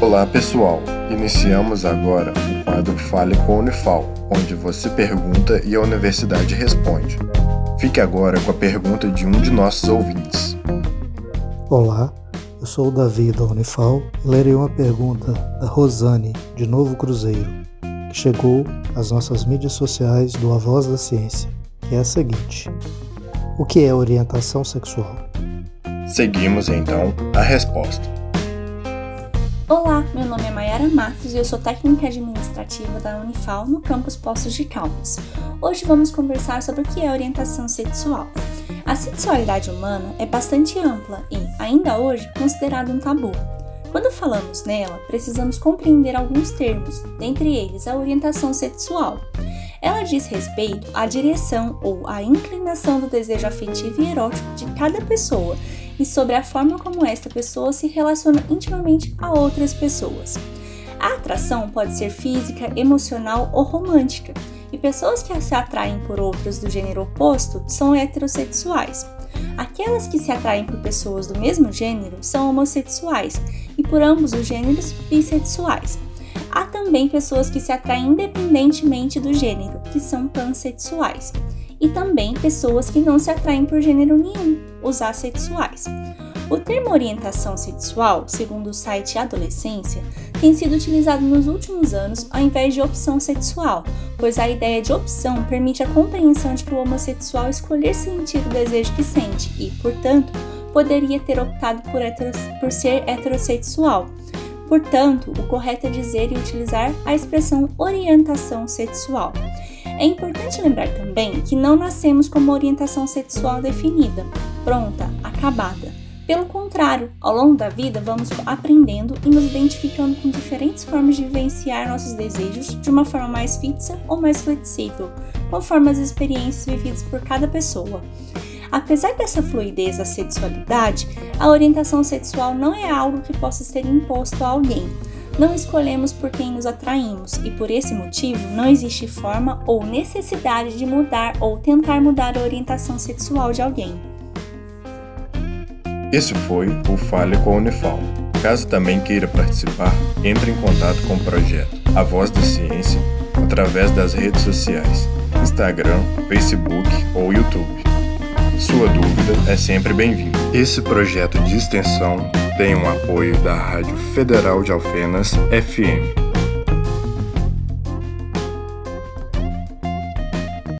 Olá pessoal, iniciamos agora o quadro Fale com a Unifal, onde você pergunta e a universidade responde. Fique agora com a pergunta de um de nossos ouvintes. Olá, eu sou o Davi da Unifal e lerei uma pergunta da Rosane, de Novo Cruzeiro, que chegou às nossas mídias sociais do A Voz da Ciência, que é a seguinte: O que é orientação sexual? Seguimos então a resposta. Olá, meu nome é Mayara Matos e eu sou técnica administrativa da Unifal no campus Poços de Caldas. Hoje vamos conversar sobre o que é orientação sexual. A sexualidade humana é bastante ampla e, ainda hoje, considerada um tabu. Quando falamos nela, precisamos compreender alguns termos, dentre eles a orientação sexual. Ela diz respeito à direção ou à inclinação do desejo afetivo e erótico de cada pessoa e sobre a forma como esta pessoa se relaciona intimamente a outras pessoas. A atração pode ser física, emocional ou romântica, e pessoas que se atraem por outras do gênero oposto são heterossexuais. Aquelas que se atraem por pessoas do mesmo gênero são homossexuais e por ambos os gêneros bissexuais. Há também pessoas que se atraem independentemente do gênero, que são pansexuais e também pessoas que não se atraem por gênero nenhum, os assexuais. O termo orientação sexual, segundo o site Adolescência, tem sido utilizado nos últimos anos ao invés de opção sexual, pois a ideia de opção permite a compreensão de que o homossexual escolher sentir o desejo que sente e, portanto, poderia ter optado por, por ser heterossexual. Portanto, o correto é dizer e utilizar a expressão orientação sexual. É importante lembrar também que não nascemos com uma orientação sexual definida, pronta, acabada. Pelo contrário, ao longo da vida vamos aprendendo e nos identificando com diferentes formas de vivenciar nossos desejos de uma forma mais fixa ou mais flexível, conforme as experiências vividas por cada pessoa. Apesar dessa fluidez da sexualidade, a orientação sexual não é algo que possa ser imposto a alguém não escolhemos por quem nos atraímos e por esse motivo não existe forma ou necessidade de mudar ou tentar mudar a orientação sexual de alguém. Esse foi o Fale com a Unifal. Caso também queira participar, entre em contato com o projeto A Voz da Ciência através das redes sociais, Instagram, Facebook ou YouTube. Sua dúvida é sempre bem-vinda. Esse projeto de extensão tem um apoio da Rádio Federal de Alfenas FM.